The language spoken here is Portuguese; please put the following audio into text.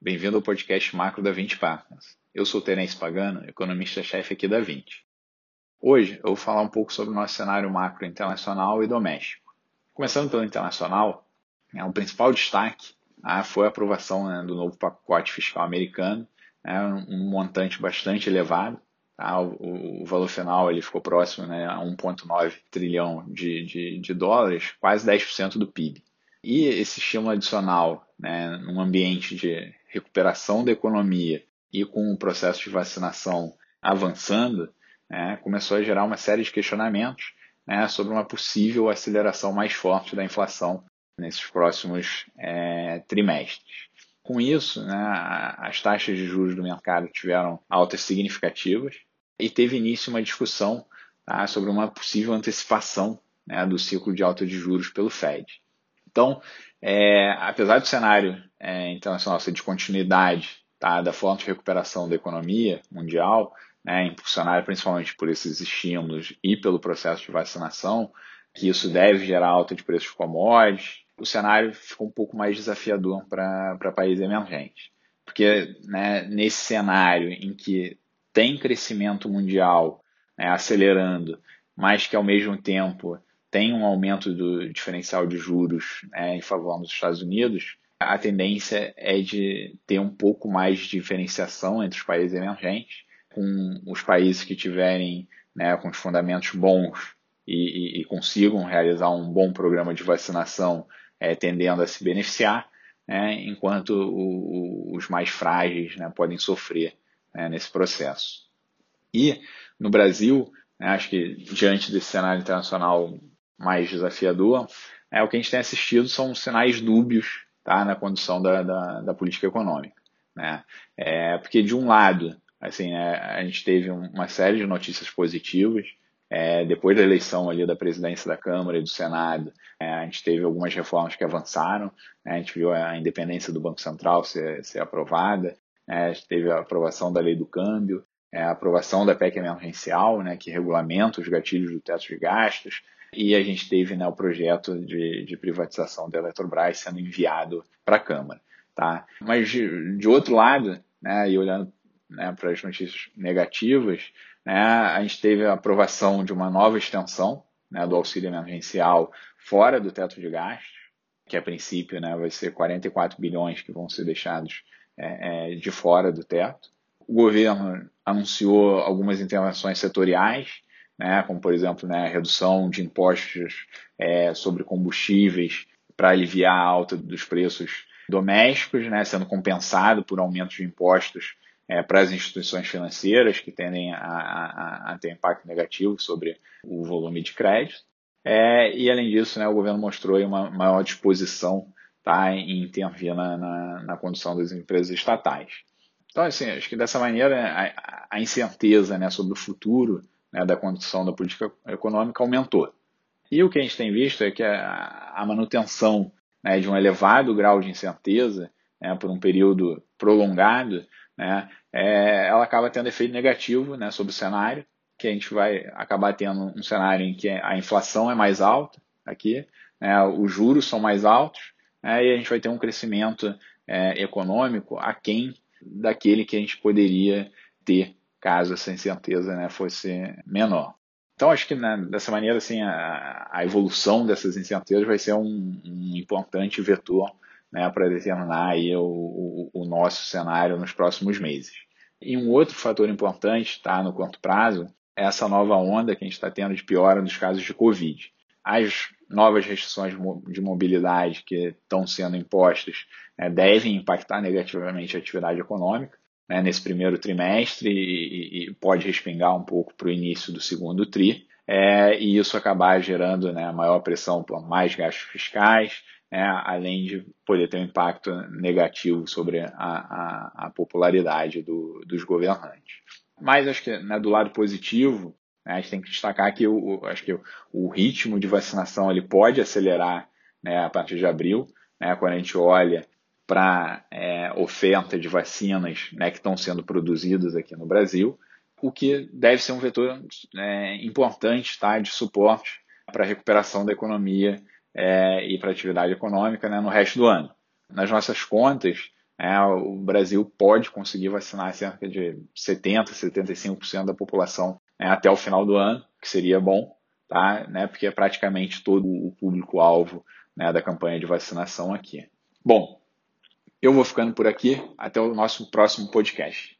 bem-vindo ao podcast Macro da 20 Partners. Eu sou Terence Pagano, economista-chefe aqui da 20. Hoje eu vou falar um pouco sobre o nosso cenário macro internacional e doméstico. Começando pelo internacional, né, o principal destaque ah, foi a aprovação né, do novo pacote fiscal americano, né, um montante bastante elevado. Tá? O, o, valor final ele ficou próximo né, a 1,9 trilhão de, de, de dólares, quase 10% do PIB. E esse estímulo adicional, né, num ambiente de recuperação da economia e com o processo de vacinação avançando, né, começou a gerar uma série de questionamentos né, sobre uma possível aceleração mais forte da inflação nesses próximos é, trimestres. Com isso, né, as taxas de juros do mercado tiveram altas significativas e teve início uma discussão tá, sobre uma possível antecipação né, do ciclo de alta de juros pelo Fed. Então, é, apesar do cenário é, internacional ser de continuidade tá, da forte recuperação da economia mundial, né, impulsionada principalmente por esses estímulos e pelo processo de vacinação, que isso deve gerar alta de preços de commodities, o cenário ficou um pouco mais desafiador para países emergentes. Porque né, nesse cenário em que tem crescimento mundial né, acelerando, mas que ao mesmo tempo tem um aumento do diferencial de juros né, em favor dos Estados Unidos, a tendência é de ter um pouco mais de diferenciação entre os países emergentes, com os países que tiverem né, com os fundamentos bons e, e, e, consigam realizar um bom programa de vacinação, é, tendendo a se beneficiar, né, enquanto o, o, os mais frágeis né, podem sofrer né, nesse processo. E no Brasil, né, acho que diante desse cenário internacional mais desafiador, é, o que a gente tem assistido são sinais dúbios tá, na condução da, da, da política econômica. Né? É, porque, de um lado, assim, é, a gente teve uma série de notícias positivas, é, depois da eleição ali da presidência da Câmara e do Senado, é, a gente teve algumas reformas que avançaram, né? a gente viu a independência do Banco Central ser, ser aprovada, né? a gente teve a aprovação da lei do câmbio, é, a aprovação da PEC emergencial, né, que regulamenta os gatilhos do teto de gastos, e a gente teve né, o projeto de, de privatização da Eletrobras sendo enviado para a Câmara. Tá? Mas, de, de outro lado, né, e olhando né, para as notícias negativas, né, a gente teve a aprovação de uma nova extensão né, do auxílio emergencial fora do teto de gastos, que a princípio né, vai ser 44 bilhões que vão ser deixados é, é, de fora do teto. O governo anunciou algumas intervenções setoriais, né, como por exemplo né, redução de impostos é, sobre combustíveis para aliviar a alta dos preços domésticos, né, sendo compensado por aumentos de impostos é, para as instituições financeiras que tendem a, a, a, ter impacto negativo sobre o volume de crédito. É, e além disso, né, o governo mostrou uma maior disposição tá, em intervir na, na, na condução das empresas estatais. Então, assim, acho que dessa maneira a, a incerteza né, sobre o futuro né, da condução da política econômica aumentou. E o que a gente tem visto é que a, a manutenção né, de um elevado grau de incerteza né, por um período prolongado, né, é, ela acaba tendo efeito negativo né, sobre o cenário, que a gente vai acabar tendo um cenário em que a inflação é mais alta aqui, os juros são mais altos, e a gente vai ter um crescimento é, econômico aquém daquele que a gente poderia ter caso essa incerteza né, fosse menor. Então, acho que né, dessa maneira, assim, a, a, evolução dessas incertezas vai ser um, um importante vetor né, para determinar aí o, o, o, nosso cenário nos próximos meses. E um outro fator importante, tá, no curto prazo, é essa nova onda que a gente está tendo de piora nos casos de Covid. As novas restrições de mobilidade que estão sendo impostas né, devem impactar negativamente a atividade econômica, né, nesse primeiro trimestre e, e, pode respingar um pouco para o início do segundo TRI, é, e isso acabar gerando né, maior pressão por mais gastos fiscais, né, além de poder ter um impacto negativo sobre a, a, a popularidade do, dos governantes. Mas acho que né, do lado positivo, né, a gente tem que destacar que o, acho que o, o ritmo de vacinação ele pode acelerar né, a partir de abril, né, quando a gente olha para é, oferta de vacinas né, que estão sendo produzidas aqui no Brasil, o que deve ser um vetor é, importante tá, de suporte para a recuperação da economia é, e para a atividade econômica né, no resto do ano. Nas nossas contas, É, o Brasil pode conseguir vacinar cerca de 70%, 75% da população né, até o final do ano, que seria bom, tá? né, porque é praticamente todo o público-alvo né, da campanha de vacinação aqui. Bom, eu vou ficando por aqui. Até o nosso próximo podcast.